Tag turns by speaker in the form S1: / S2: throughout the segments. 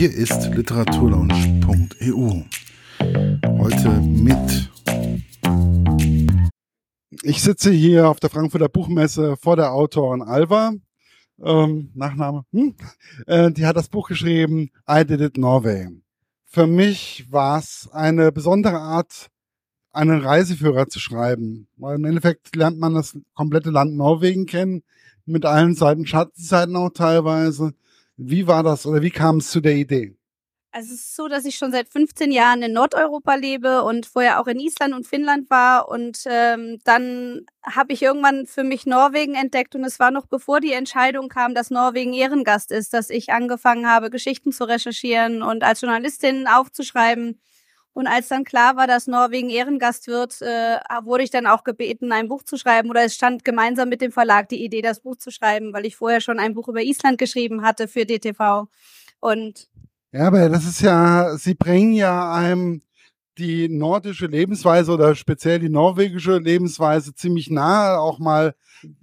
S1: Hier ist literaturlaunch.eu. Heute mit. Ich sitze hier auf der Frankfurter Buchmesse vor der Autorin Alva. Ähm, Nachname. Hm? Äh, die hat das Buch geschrieben, I Did It Norway. Für mich war es eine besondere Art, einen Reiseführer zu schreiben. Weil im Endeffekt lernt man das komplette Land Norwegen kennen, mit allen Seiten, Schattenseiten auch teilweise. Wie war das oder wie kam es zu der Idee?
S2: Also es ist so, dass ich schon seit 15 Jahren in Nordeuropa lebe und vorher auch in Island und Finnland war. Und ähm, dann habe ich irgendwann für mich Norwegen entdeckt und es war noch bevor die Entscheidung kam, dass Norwegen Ehrengast ist, dass ich angefangen habe, Geschichten zu recherchieren und als Journalistin aufzuschreiben. Und als dann klar war, dass Norwegen Ehrengast wird, äh, wurde ich dann auch gebeten, ein Buch zu schreiben. Oder es stand gemeinsam mit dem Verlag die Idee, das Buch zu schreiben, weil ich vorher schon ein Buch über Island geschrieben hatte für DTV. Und
S1: ja, aber das ist ja, Sie bringen ja einem die nordische Lebensweise oder speziell die norwegische Lebensweise ziemlich nahe. Auch mal,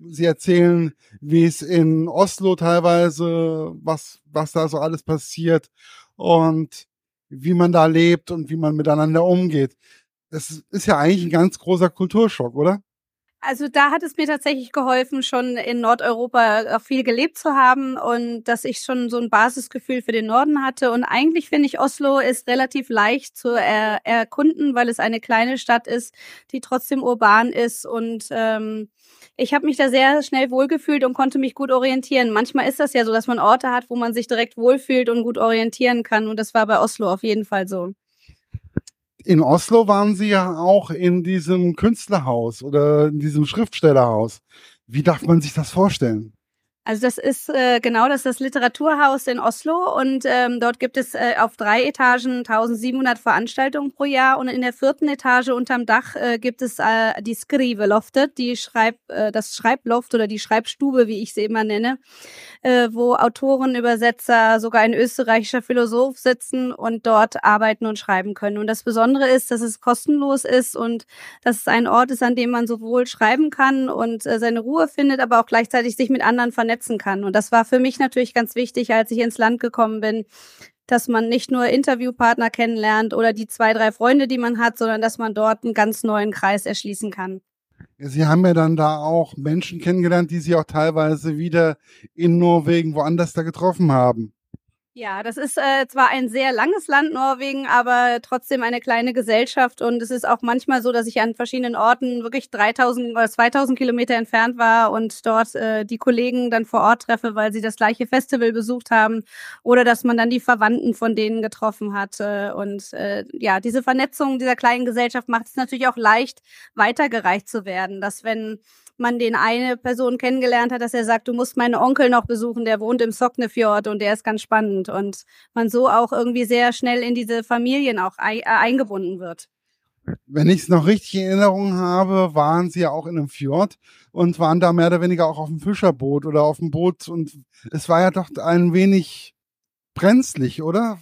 S1: Sie erzählen, wie es in Oslo teilweise, was, was da so alles passiert und wie man da lebt und wie man miteinander umgeht. Das ist ja eigentlich ein ganz großer Kulturschock, oder?
S2: Also da hat es mir tatsächlich geholfen, schon in Nordeuropa auch viel gelebt zu haben und dass ich schon so ein Basisgefühl für den Norden hatte. Und eigentlich finde ich, Oslo ist relativ leicht zu er erkunden, weil es eine kleine Stadt ist, die trotzdem urban ist. Und ähm, ich habe mich da sehr schnell wohlgefühlt und konnte mich gut orientieren. Manchmal ist das ja so, dass man Orte hat, wo man sich direkt wohlfühlt und gut orientieren kann. Und das war bei Oslo auf jeden Fall so
S1: in Oslo waren Sie ja auch in diesem Künstlerhaus oder in diesem Schriftstellerhaus. Wie darf man sich das vorstellen?
S2: Also das ist äh, genau das, ist das Literaturhaus in Oslo und ähm, dort gibt es äh, auf drei Etagen 1700 Veranstaltungen pro Jahr und in der vierten Etage unterm Dach äh, gibt es äh, die Skriveloftet, die Schreib, äh, das Schreibloft oder die Schreibstube, wie ich sie immer nenne, äh, wo Autoren, Übersetzer, sogar ein österreichischer Philosoph sitzen und dort arbeiten und schreiben können. Und das Besondere ist, dass es kostenlos ist und dass es ein Ort ist, an dem man sowohl schreiben kann und äh, seine Ruhe findet, aber auch gleichzeitig sich mit anderen vernetzt vernetzen kann. Und das war für mich natürlich ganz wichtig, als ich ins Land gekommen bin, dass man nicht nur Interviewpartner kennenlernt oder die zwei, drei Freunde, die man hat, sondern dass man dort einen ganz neuen Kreis erschließen kann.
S1: Sie haben ja dann da auch Menschen kennengelernt, die Sie auch teilweise wieder in Norwegen woanders da getroffen haben.
S2: Ja, das ist äh, zwar ein sehr langes Land Norwegen, aber trotzdem eine kleine Gesellschaft. Und es ist auch manchmal so, dass ich an verschiedenen Orten wirklich 3000 oder 2000 Kilometer entfernt war und dort äh, die Kollegen dann vor Ort treffe, weil sie das gleiche Festival besucht haben oder dass man dann die Verwandten von denen getroffen hat. Äh, und äh, ja, diese Vernetzung dieser kleinen Gesellschaft macht es natürlich auch leicht weitergereicht zu werden, dass wenn man den eine Person kennengelernt hat, dass er sagt, du musst meinen Onkel noch besuchen, der wohnt im Socknefjord und der ist ganz spannend und man so auch irgendwie sehr schnell in diese Familien auch äh, eingebunden wird.
S1: Wenn ich es noch richtig in Erinnerung habe, waren sie ja auch in einem Fjord und waren da mehr oder weniger auch auf dem Fischerboot oder auf dem Boot und es war ja doch ein wenig brenzlig, oder?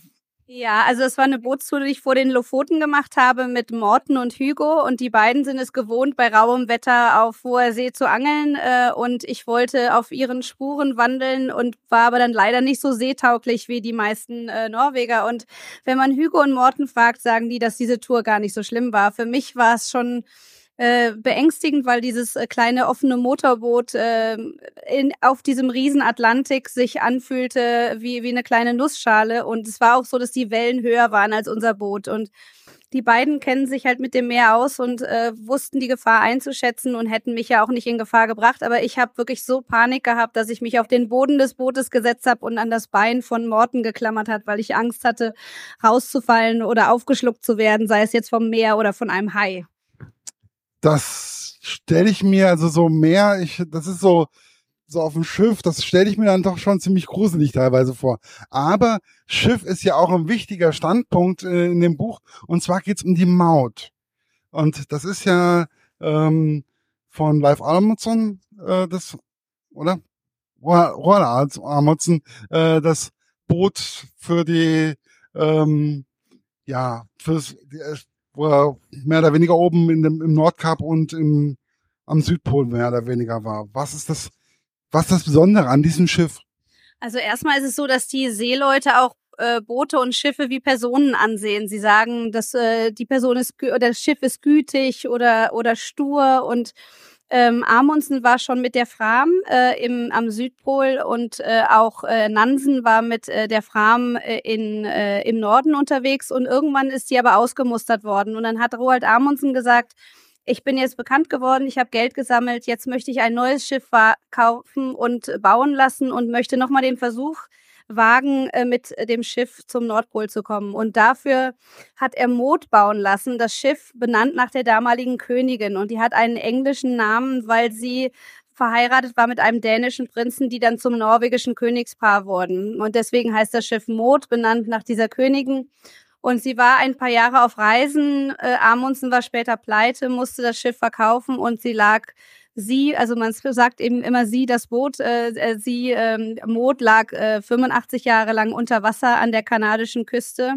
S2: Ja, also es war eine Bootstour, die ich vor den Lofoten gemacht habe mit Morten und Hugo. Und die beiden sind es gewohnt, bei rauem Wetter auf hoher See zu angeln. Äh, und ich wollte auf ihren Spuren wandeln und war aber dann leider nicht so seetauglich wie die meisten äh, Norweger. Und wenn man Hugo und Morten fragt, sagen die, dass diese Tour gar nicht so schlimm war. Für mich war es schon äh, beängstigend, weil dieses äh, kleine offene Motorboot äh, in, auf diesem riesen Atlantik sich anfühlte wie, wie eine kleine Nussschale. Und es war auch so, dass die Wellen höher waren als unser Boot. Und die beiden kennen sich halt mit dem Meer aus und äh, wussten die Gefahr einzuschätzen und hätten mich ja auch nicht in Gefahr gebracht. Aber ich habe wirklich so Panik gehabt, dass ich mich auf den Boden des Bootes gesetzt habe und an das Bein von Morten geklammert hat, weil ich Angst hatte, rauszufallen oder aufgeschluckt zu werden, sei es jetzt vom Meer oder von einem Hai
S1: das stelle ich mir also so mehr, ich, das ist so, so auf dem Schiff, das stelle ich mir dann doch schon ziemlich gruselig teilweise vor. Aber Schiff ist ja auch ein wichtiger Standpunkt äh, in dem Buch. Und zwar geht's um die Maut. Und das ist ja ähm, von Live Amundsen, äh, das, oder? Roland Amundsen, äh, das Boot für die, ähm, ja, fürs, die, wo er mehr oder weniger oben in dem, im Nordkap und im, am Südpol mehr oder weniger war. Was ist das, was ist das Besondere an diesem Schiff?
S2: Also erstmal ist es so, dass die Seeleute auch äh, Boote und Schiffe wie Personen ansehen. Sie sagen, dass äh, die Person ist oder das Schiff ist gütig oder oder stur und ähm, Amundsen war schon mit der Fram äh, im, am Südpol und äh, auch äh, Nansen war mit äh, der Fram äh, in, äh, im Norden unterwegs und irgendwann ist sie aber ausgemustert worden. Und dann hat Roald Amundsen gesagt, ich bin jetzt bekannt geworden, ich habe Geld gesammelt, jetzt möchte ich ein neues Schiff kaufen und bauen lassen und möchte nochmal den Versuch wagen, äh, mit dem Schiff zum Nordpol zu kommen. Und dafür hat er Mot bauen lassen, das Schiff benannt nach der damaligen Königin. Und die hat einen englischen Namen, weil sie verheiratet war mit einem dänischen Prinzen, die dann zum norwegischen Königspaar wurden. Und deswegen heißt das Schiff Mot, benannt nach dieser Königin. Und sie war ein paar Jahre auf Reisen. Äh, Amundsen war später pleite, musste das Schiff verkaufen und sie lag sie, also man sagt eben immer sie, das Boot, äh, äh sie, ähm, Mot lag äh, 85 Jahre lang unter Wasser an der kanadischen Küste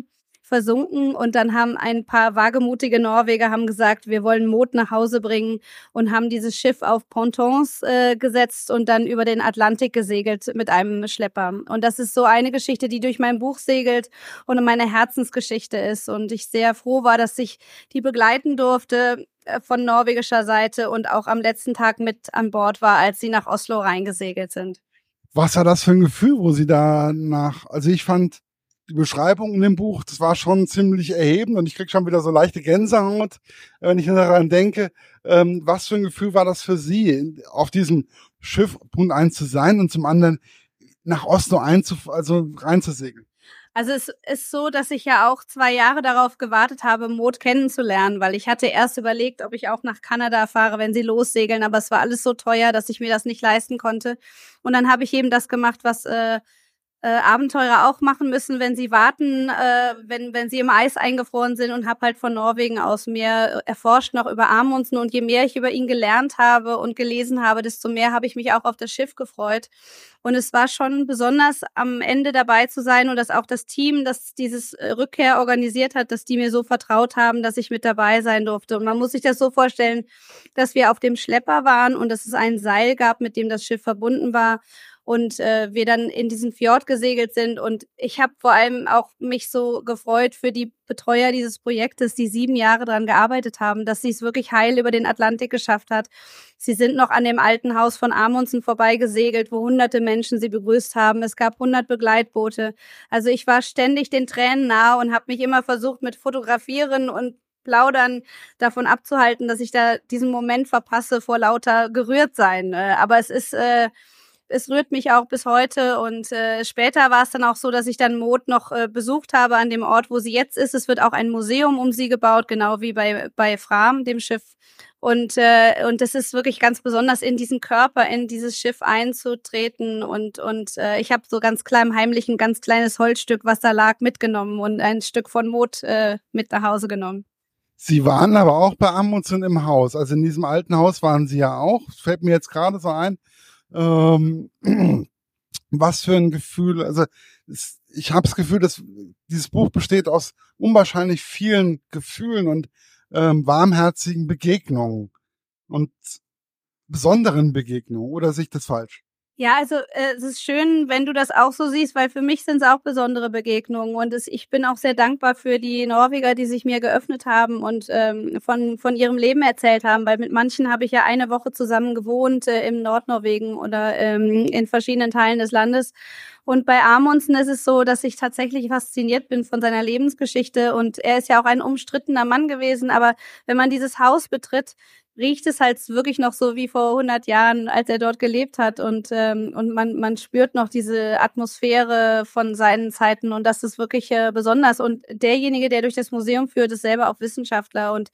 S2: versunken und dann haben ein paar wagemutige Norweger haben gesagt, wir wollen Mot nach Hause bringen und haben dieses Schiff auf Pontons äh, gesetzt und dann über den Atlantik gesegelt mit einem Schlepper. Und das ist so eine Geschichte, die durch mein Buch segelt und meine Herzensgeschichte ist und ich sehr froh war, dass ich die begleiten durfte äh, von norwegischer Seite und auch am letzten Tag mit an Bord war, als sie nach Oslo reingesegelt sind.
S1: Was war das für ein Gefühl, wo sie da nach, also ich fand die Beschreibung in dem Buch, das war schon ziemlich erhebend und ich krieg schon wieder so leichte Gänsehaut, wenn ich daran denke, ähm, was für ein Gefühl war das für Sie, auf diesem Schiff Punkt eins zu sein und zum anderen nach Oslo einzuf also reinzusegeln?
S2: Also es ist so, dass ich ja auch zwei Jahre darauf gewartet habe, Mot kennenzulernen, weil ich hatte erst überlegt, ob ich auch nach Kanada fahre, wenn sie lossegeln, aber es war alles so teuer, dass ich mir das nicht leisten konnte. Und dann habe ich eben das gemacht, was äh, äh, Abenteurer auch machen müssen, wenn sie warten, äh, wenn, wenn sie im Eis eingefroren sind und habe halt von Norwegen aus mehr erforscht noch über Amundsen und je mehr ich über ihn gelernt habe und gelesen habe, desto mehr habe ich mich auch auf das Schiff gefreut. Und es war schon besonders am Ende dabei zu sein und dass auch das Team, das dieses äh, Rückkehr organisiert hat, dass die mir so vertraut haben, dass ich mit dabei sein durfte. Und man muss sich das so vorstellen, dass wir auf dem Schlepper waren und dass es ein Seil gab, mit dem das Schiff verbunden war und äh, wir dann in diesen Fjord gesegelt sind. Und ich habe vor allem auch mich so gefreut für die Betreuer dieses Projektes, die sieben Jahre daran gearbeitet haben, dass sie es wirklich heil über den Atlantik geschafft hat. Sie sind noch an dem alten Haus von Amundsen vorbeigesegelt, wo hunderte Menschen sie begrüßt haben. Es gab hundert Begleitboote. Also ich war ständig den Tränen nah und habe mich immer versucht mit Fotografieren und Plaudern davon abzuhalten, dass ich da diesen Moment verpasse vor lauter gerührt sein. Äh, aber es ist äh, es rührt mich auch bis heute. Und äh, später war es dann auch so, dass ich dann Mot noch äh, besucht habe an dem Ort, wo sie jetzt ist. Es wird auch ein Museum um sie gebaut, genau wie bei, bei Fram, dem Schiff. Und, äh, und das ist wirklich ganz besonders, in diesen Körper, in dieses Schiff einzutreten. Und, und äh, ich habe so ganz klein heimlich ein ganz kleines Holzstück, was da lag, mitgenommen und ein Stück von Mot äh, mit nach Hause genommen.
S1: Sie waren aber auch bei Amundsen im Haus. Also in diesem alten Haus waren Sie ja auch. Fällt mir jetzt gerade so ein. Ähm, was für ein Gefühl, also es, ich habe das Gefühl, dass dieses Buch besteht aus unwahrscheinlich vielen Gefühlen und ähm, warmherzigen Begegnungen und besonderen Begegnungen. Oder sehe ich das falsch?
S2: Ja, also äh, es ist schön, wenn du das auch so siehst, weil für mich sind es auch besondere Begegnungen und es, ich bin auch sehr dankbar für die Norweger, die sich mir geöffnet haben und ähm, von von ihrem Leben erzählt haben, weil mit manchen habe ich ja eine Woche zusammen gewohnt äh, im Nordnorwegen oder ähm, in verschiedenen Teilen des Landes. Und bei Amundsen ist es so, dass ich tatsächlich fasziniert bin von seiner Lebensgeschichte und er ist ja auch ein umstrittener Mann gewesen, aber wenn man dieses Haus betritt, riecht es halt wirklich noch so wie vor 100 Jahren, als er dort gelebt hat. Und, ähm, und man, man spürt noch diese Atmosphäre von seinen Zeiten. Und das ist wirklich äh, besonders. Und derjenige, der durch das Museum führt, ist selber auch Wissenschaftler. Und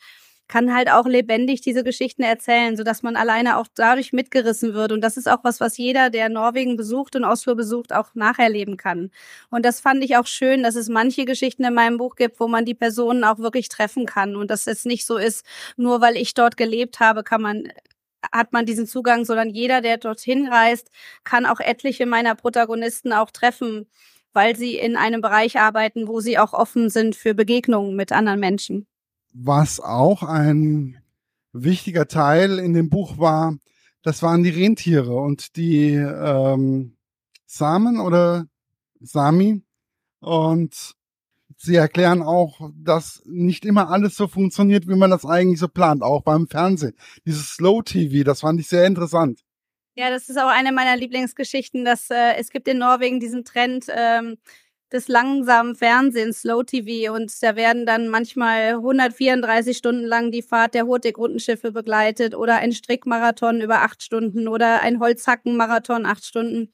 S2: kann halt auch lebendig diese Geschichten erzählen, sodass man alleine auch dadurch mitgerissen wird. Und das ist auch was, was jeder, der Norwegen besucht und Oslo besucht, auch nacherleben kann. Und das fand ich auch schön, dass es manche Geschichten in meinem Buch gibt, wo man die Personen auch wirklich treffen kann. Und dass es nicht so ist, nur weil ich dort gelebt habe, kann man hat man diesen Zugang, sondern jeder, der dorthin reist, kann auch etliche meiner Protagonisten auch treffen, weil sie in einem Bereich arbeiten, wo sie auch offen sind für Begegnungen mit anderen Menschen
S1: was auch ein wichtiger Teil in dem Buch war, das waren die Rentiere und die ähm, Samen oder Sami. Und sie erklären auch, dass nicht immer alles so funktioniert, wie man das eigentlich so plant, auch beim Fernsehen. Dieses Slow TV, das fand ich sehr interessant.
S2: Ja, das ist auch eine meiner Lieblingsgeschichten, dass äh, es gibt in Norwegen diesen Trend ähm, des langsamen Fernsehens, Slow TV, und da werden dann manchmal 134 Stunden lang die Fahrt der Hurtigrundenschiffe begleitet oder ein Strickmarathon über acht Stunden oder ein Holzhackenmarathon acht Stunden.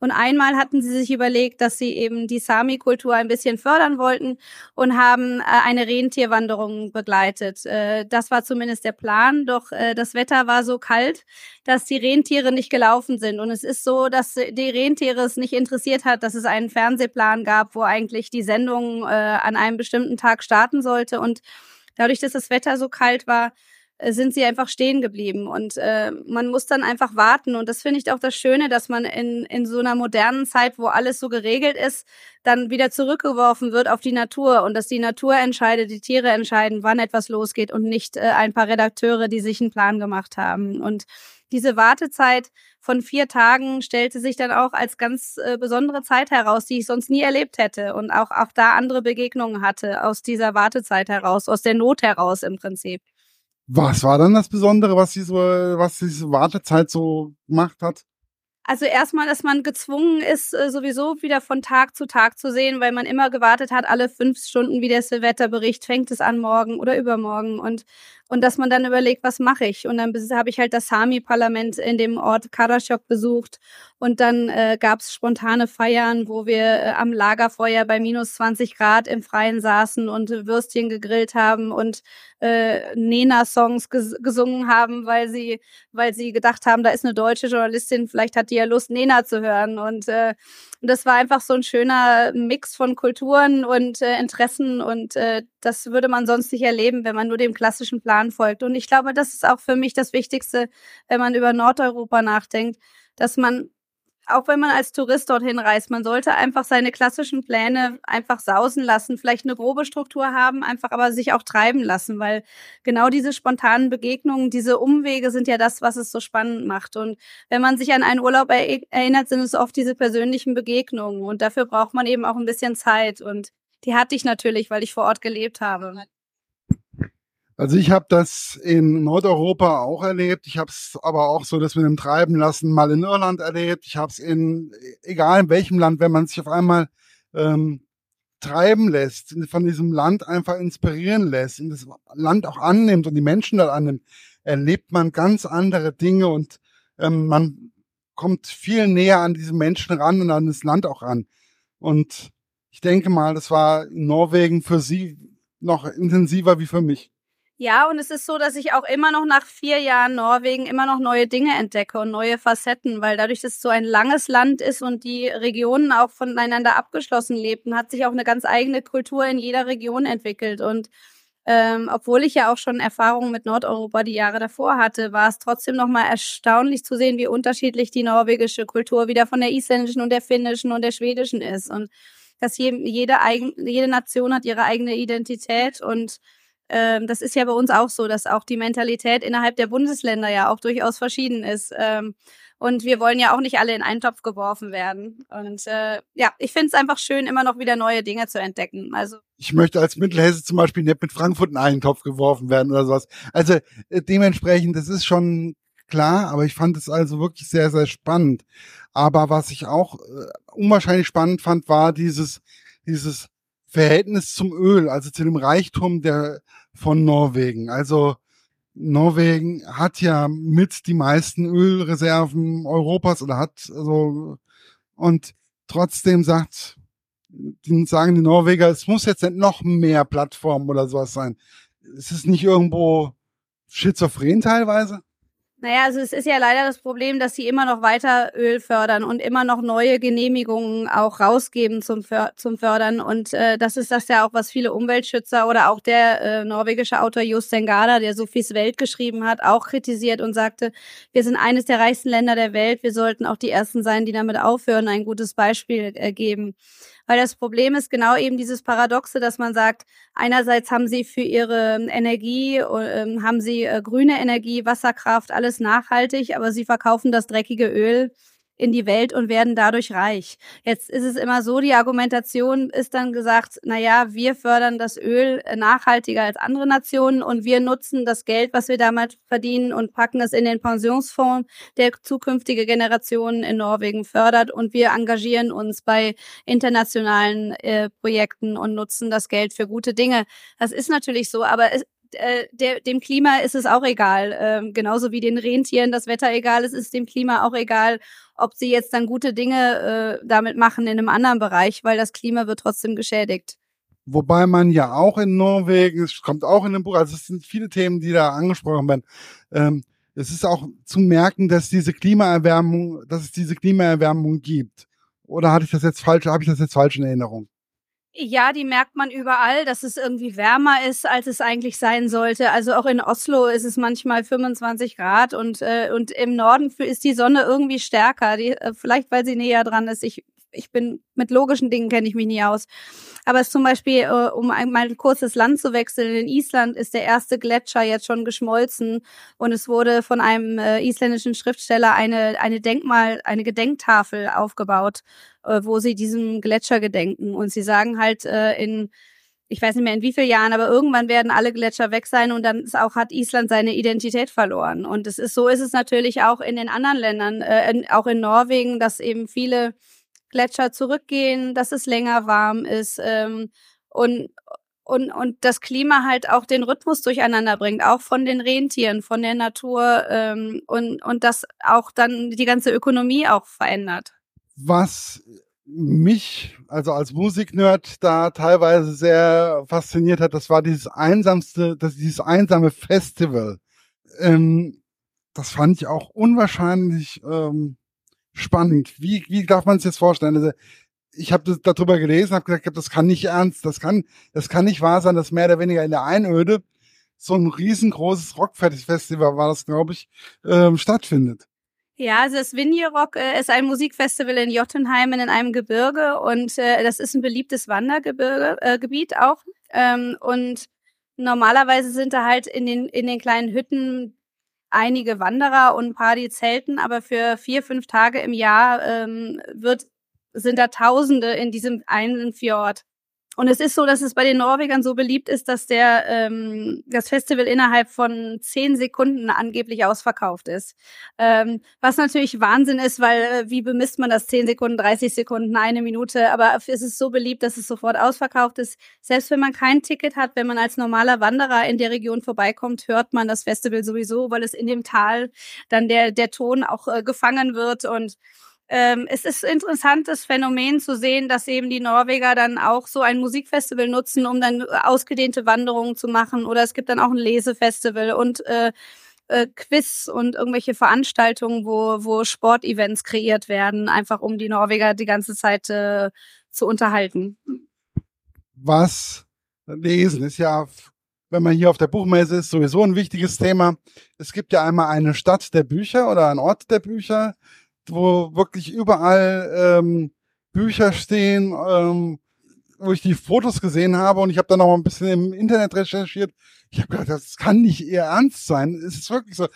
S2: Und einmal hatten sie sich überlegt, dass sie eben die Sami-Kultur ein bisschen fördern wollten und haben äh, eine Rentierwanderung begleitet. Äh, das war zumindest der Plan, doch äh, das Wetter war so kalt, dass die Rentiere nicht gelaufen sind. Und es ist so, dass die Rentiere es nicht interessiert hat, dass es einen Fernsehplan gab, wo eigentlich die Sendung an einem bestimmten Tag starten sollte. Und dadurch, dass das Wetter so kalt war, sind sie einfach stehen geblieben. Und äh, man muss dann einfach warten. Und das finde ich auch das Schöne, dass man in, in so einer modernen Zeit, wo alles so geregelt ist, dann wieder zurückgeworfen wird auf die Natur und dass die Natur entscheidet, die Tiere entscheiden, wann etwas losgeht und nicht äh, ein paar Redakteure, die sich einen Plan gemacht haben. Und diese Wartezeit von vier Tagen stellte sich dann auch als ganz äh, besondere Zeit heraus, die ich sonst nie erlebt hätte und auch, auch da andere Begegnungen hatte aus dieser Wartezeit heraus, aus der Not heraus im Prinzip.
S1: Was war dann das Besondere, was diese, was diese Wartezeit so gemacht hat?
S2: Also erstmal, dass man gezwungen ist, äh, sowieso wieder von Tag zu Tag zu sehen, weil man immer gewartet hat, alle fünf Stunden, wie der Wetterbericht, fängt es an morgen oder übermorgen. Und und dass man dann überlegt, was mache ich? Und dann habe ich halt das Sami-Parlament in dem Ort Karasjok besucht und dann äh, gab es spontane Feiern, wo wir äh, am Lagerfeuer bei minus 20 Grad im Freien saßen und Würstchen gegrillt haben und äh, Nena-Songs ges gesungen haben, weil sie, weil sie gedacht haben, da ist eine deutsche Journalistin, vielleicht hat die ja Lust, Nena zu hören. Und äh, das war einfach so ein schöner Mix von Kulturen und äh, Interessen und äh, das würde man sonst nicht erleben, wenn man nur dem klassischen Plan folgt. Und ich glaube, das ist auch für mich das Wichtigste, wenn man über Nordeuropa nachdenkt, dass man auch wenn man als Tourist dorthin reist, man sollte einfach seine klassischen Pläne einfach sausen lassen, vielleicht eine grobe Struktur haben, einfach aber sich auch treiben lassen, weil genau diese spontanen Begegnungen, diese Umwege sind ja das, was es so spannend macht. Und wenn man sich an einen Urlaub erinnert, sind es oft diese persönlichen Begegnungen. Und dafür braucht man eben auch ein bisschen Zeit. Und die hatte ich natürlich, weil ich vor Ort gelebt habe.
S1: Also ich habe das in Nordeuropa auch erlebt. Ich habe es aber auch so, dass wir dem Treiben lassen mal in Irland erlebt. Ich habe es in egal in welchem Land, wenn man sich auf einmal ähm, treiben lässt, von diesem Land einfach inspirieren lässt und das Land auch annimmt und die Menschen dort annimmt, erlebt man ganz andere Dinge und ähm, man kommt viel näher an diese Menschen ran und an das Land auch ran. Und ich denke mal, das war in Norwegen für Sie noch intensiver wie für mich.
S2: Ja, und es ist so, dass ich auch immer noch nach vier Jahren Norwegen immer noch neue Dinge entdecke und neue Facetten, weil dadurch, dass es so ein langes Land ist und die Regionen auch voneinander abgeschlossen lebten, hat sich auch eine ganz eigene Kultur in jeder Region entwickelt. Und ähm, obwohl ich ja auch schon Erfahrungen mit Nordeuropa die Jahre davor hatte, war es trotzdem nochmal erstaunlich zu sehen, wie unterschiedlich die norwegische Kultur wieder von der isländischen und der finnischen und der schwedischen ist. Und dass jede, eigen, jede Nation hat ihre eigene Identität und ähm, das ist ja bei uns auch so, dass auch die Mentalität innerhalb der Bundesländer ja auch durchaus verschieden ist. Ähm, und wir wollen ja auch nicht alle in einen Topf geworfen werden. Und äh, ja, ich finde es einfach schön, immer noch wieder neue Dinge zu entdecken. Also
S1: ich möchte als Mittelhesse zum Beispiel nicht mit Frankfurt in einen Topf geworfen werden oder sowas. Also äh, dementsprechend, das ist schon klar, aber ich fand es also wirklich sehr, sehr spannend. Aber was ich auch äh, unwahrscheinlich spannend fand, war dieses, dieses Verhältnis zum Öl, also zu dem Reichtum der von Norwegen. Also Norwegen hat ja mit die meisten Ölreserven Europas oder hat also und trotzdem sagt sagen die Norweger, es muss jetzt nicht noch mehr Plattformen oder sowas sein. Ist es nicht irgendwo schizophren teilweise?
S2: Naja, also es ist ja leider das Problem, dass sie immer noch weiter Öl fördern und immer noch neue Genehmigungen auch rausgeben zum, För zum Fördern. Und äh, das ist das ja auch, was viele Umweltschützer oder auch der äh, norwegische Autor Just Sengada, der Sophies Welt geschrieben hat, auch kritisiert und sagte, wir sind eines der reichsten Länder der Welt, wir sollten auch die Ersten sein, die damit aufhören, ein gutes Beispiel äh, geben. Weil das Problem ist genau eben dieses Paradoxe, dass man sagt, einerseits haben sie für ihre Energie, äh, haben sie äh, grüne Energie, Wasserkraft, alles nachhaltig, aber sie verkaufen das dreckige Öl in die Welt und werden dadurch reich. Jetzt ist es immer so, die Argumentation ist dann gesagt, na ja, wir fördern das Öl nachhaltiger als andere Nationen und wir nutzen das Geld, was wir damals verdienen und packen es in den Pensionsfonds, der zukünftige Generationen in Norwegen fördert und wir engagieren uns bei internationalen äh, Projekten und nutzen das Geld für gute Dinge. Das ist natürlich so, aber es, äh, der, dem Klima ist es auch egal. Ähm, genauso wie den Rentieren das Wetter egal ist, ist dem Klima auch egal, ob sie jetzt dann gute Dinge äh, damit machen in einem anderen Bereich, weil das Klima wird trotzdem geschädigt.
S1: Wobei man ja auch in Norwegen, es kommt auch in dem Buch, also es sind viele Themen, die da angesprochen werden. Ähm, es ist auch zu merken, dass diese Klimaerwärmung, dass es diese Klimaerwärmung gibt. Oder hatte ich das jetzt falsch, habe ich das jetzt falsch in Erinnerung?
S2: Ja, die merkt man überall, dass es irgendwie wärmer ist, als es eigentlich sein sollte. Also auch in Oslo ist es manchmal 25 Grad und, äh, und im Norden ist die Sonne irgendwie stärker. Die, äh, vielleicht weil sie näher dran ist. Ich ich bin mit logischen Dingen kenne ich mich nie aus. Aber es zum Beispiel, äh, um einmal ein kurzes Land zu wechseln, in Island ist der erste Gletscher jetzt schon geschmolzen und es wurde von einem äh, isländischen Schriftsteller eine, eine Denkmal, eine Gedenktafel aufgebaut, äh, wo sie diesem Gletscher gedenken. Und sie sagen halt äh, in ich weiß nicht mehr in wie vielen Jahren, aber irgendwann werden alle Gletscher weg sein und dann ist auch hat Island seine Identität verloren. Und es ist so ist es natürlich auch in den anderen Ländern, äh, in, auch in Norwegen, dass eben viele Gletscher zurückgehen, dass es länger warm ist ähm, und und, und das Klima halt auch den Rhythmus durcheinander bringt, auch von den Rentieren, von der Natur ähm, und, und das auch dann die ganze Ökonomie auch verändert.
S1: Was mich, also als Musiknerd, da teilweise sehr fasziniert hat, das war dieses einsamste, das dieses einsame Festival. Ähm, das fand ich auch unwahrscheinlich ähm, spannend. Wie, wie darf man sich das vorstellen? Also, ich habe darüber gelesen, habe gesagt, das kann nicht ernst, das kann, das kann nicht wahr sein, dass mehr oder weniger in der Einöde so ein riesengroßes Rockfestival war das, glaube ich, ähm, stattfindet.
S2: Ja, also das Rock äh, ist ein Musikfestival in Jotunheimen in einem Gebirge und äh, das ist ein beliebtes Wandergebiet äh, auch. Ähm, und normalerweise sind da halt in den, in den kleinen Hütten einige Wanderer und ein paar, die zelten, aber für vier, fünf Tage im Jahr ähm, wird, sind da Tausende in diesem einen Fjord. Und es ist so, dass es bei den Norwegern so beliebt ist, dass der ähm, das Festival innerhalb von zehn Sekunden angeblich ausverkauft ist. Ähm, was natürlich Wahnsinn ist, weil äh, wie bemisst man das? Zehn Sekunden, 30 Sekunden, eine Minute. Aber es ist so beliebt, dass es sofort ausverkauft ist. Selbst wenn man kein Ticket hat, wenn man als normaler Wanderer in der Region vorbeikommt, hört man das Festival sowieso, weil es in dem Tal dann der der Ton auch äh, gefangen wird und ähm, es ist interessantes Phänomen zu sehen, dass eben die Norweger dann auch so ein Musikfestival nutzen, um dann ausgedehnte Wanderungen zu machen. Oder es gibt dann auch ein Lesefestival und äh, äh, Quiz und irgendwelche Veranstaltungen, wo, wo Sportevents kreiert werden, einfach um die Norweger die ganze Zeit äh, zu unterhalten.
S1: Was lesen ist ja, wenn man hier auf der Buchmesse ist, sowieso ein wichtiges Thema. Es gibt ja einmal eine Stadt der Bücher oder ein Ort der Bücher wo wirklich überall ähm, Bücher stehen, ähm, wo ich die Fotos gesehen habe und ich habe dann noch mal ein bisschen im Internet recherchiert. Ich habe gedacht, das kann nicht ihr Ernst sein. Es ist wirklich so.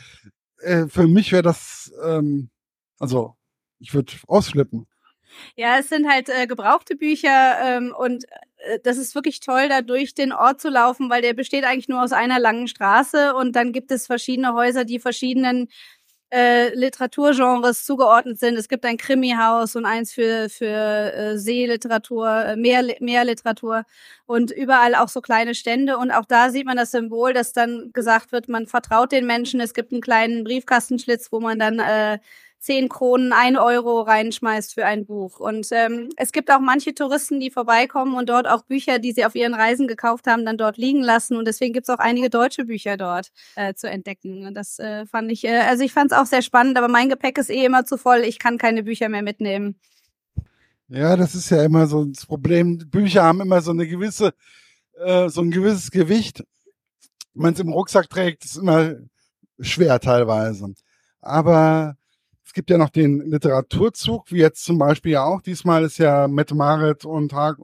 S1: Äh, für mich wäre das, ähm, also ich würde ausflippen.
S2: Ja, es sind halt äh, gebrauchte Bücher ähm, und äh, das ist wirklich toll, da durch den Ort zu laufen, weil der besteht eigentlich nur aus einer langen Straße und dann gibt es verschiedene Häuser, die verschiedenen äh, Literaturgenres zugeordnet sind. Es gibt ein Krimihaus und eins für, für äh, Seeliteratur, äh, Meer, Meerliteratur und überall auch so kleine Stände. Und auch da sieht man das Symbol, dass dann gesagt wird, man vertraut den Menschen. Es gibt einen kleinen Briefkastenschlitz, wo man dann äh, 10 Kronen, 1 Euro reinschmeißt für ein Buch. Und ähm, es gibt auch manche Touristen, die vorbeikommen und dort auch Bücher, die sie auf ihren Reisen gekauft haben, dann dort liegen lassen. Und deswegen gibt es auch einige deutsche Bücher dort äh, zu entdecken. Und das äh, fand ich, äh, also ich fand es auch sehr spannend, aber mein Gepäck ist eh immer zu voll. Ich kann keine Bücher mehr mitnehmen.
S1: Ja, das ist ja immer so das Problem. Bücher haben immer so eine gewisse, äh, so ein gewisses Gewicht. Wenn man es im Rucksack trägt, ist immer schwer teilweise. Aber es gibt ja noch den Literaturzug, wie jetzt zum Beispiel ja auch. Diesmal ist ja Mette Marit und Hagen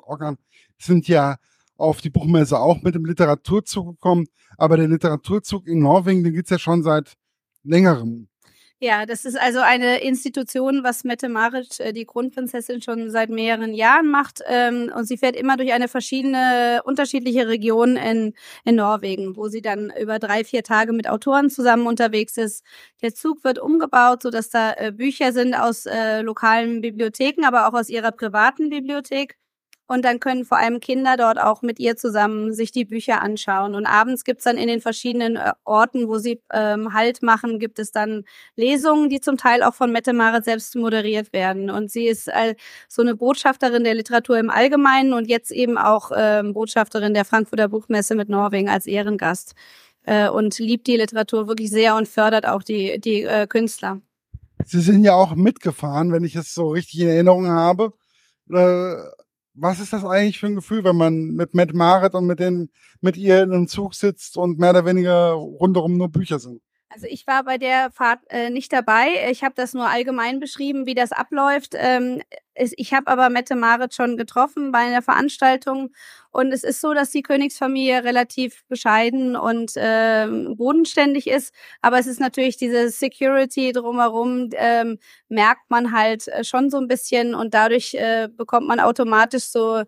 S1: sind ja auf die Buchmesse auch mit dem Literaturzug gekommen. Aber der Literaturzug in Norwegen, den gibt's ja schon seit längerem.
S2: Ja, das ist also eine Institution, was Mette Marit, äh, die Kronprinzessin, schon seit mehreren Jahren macht. Ähm, und sie fährt immer durch eine verschiedene, unterschiedliche Region in, in Norwegen, wo sie dann über drei, vier Tage mit Autoren zusammen unterwegs ist. Der Zug wird umgebaut, sodass da äh, Bücher sind aus äh, lokalen Bibliotheken, aber auch aus ihrer privaten Bibliothek. Und dann können vor allem Kinder dort auch mit ihr zusammen sich die Bücher anschauen. Und abends gibt's dann in den verschiedenen äh, Orten, wo sie ähm, Halt machen, gibt es dann Lesungen, die zum Teil auch von Mette Marit selbst moderiert werden. Und sie ist äh, so eine Botschafterin der Literatur im Allgemeinen und jetzt eben auch ähm, Botschafterin der Frankfurter Buchmesse mit Norwegen als Ehrengast. Äh, und liebt die Literatur wirklich sehr und fördert auch die, die äh, Künstler.
S1: Sie sind ja auch mitgefahren, wenn ich es so richtig in Erinnerung habe. Was ist das eigentlich für ein Gefühl, wenn man mit Matt Marit und mit den, mit ihr in einem Zug sitzt und mehr oder weniger rundherum nur Bücher sind?
S2: Also ich war bei der Fahrt äh, nicht dabei. Ich habe das nur allgemein beschrieben, wie das abläuft. Ähm, ich habe aber Mette Marit schon getroffen bei einer Veranstaltung und es ist so, dass die Königsfamilie relativ bescheiden und ähm, bodenständig ist, aber es ist natürlich diese Security drumherum ähm, merkt man halt äh, schon so ein bisschen und dadurch äh, bekommt man automatisch so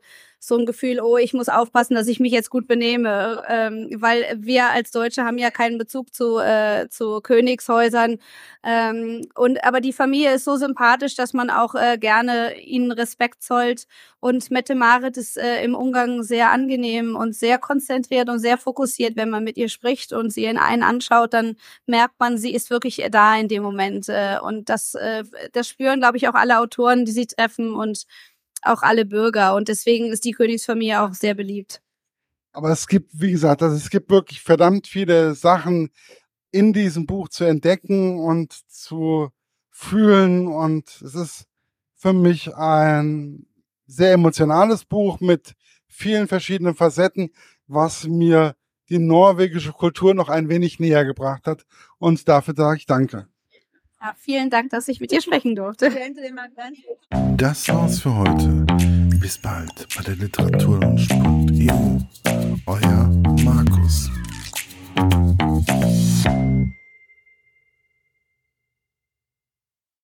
S2: so ein Gefühl, oh, ich muss aufpassen, dass ich mich jetzt gut benehme, ähm, weil wir als Deutsche haben ja keinen Bezug zu, äh, zu Königshäusern. Ähm, und aber die Familie ist so sympathisch, dass man auch äh, gerne ihnen Respekt zollt. Und Mette Marit ist äh, im Umgang sehr angenehm und sehr konzentriert und sehr fokussiert, wenn man mit ihr spricht und sie in einen anschaut, dann merkt man, sie ist wirklich da in dem Moment. Äh, und das, äh, das spüren, glaube ich, auch alle Autoren, die sie treffen und auch alle Bürger. Und deswegen ist die Königsfamilie auch sehr beliebt.
S1: Aber es gibt, wie gesagt, also es gibt wirklich verdammt viele Sachen in diesem Buch zu entdecken und zu fühlen. Und es ist für mich ein sehr emotionales Buch mit vielen verschiedenen Facetten, was mir die norwegische Kultur noch ein wenig näher gebracht hat. Und dafür sage ich Danke.
S2: Ja, vielen Dank, dass ich mit dir sprechen durfte.
S3: Das war's für heute. Bis bald bei der Literaturlaunch.eu. Euer Markus.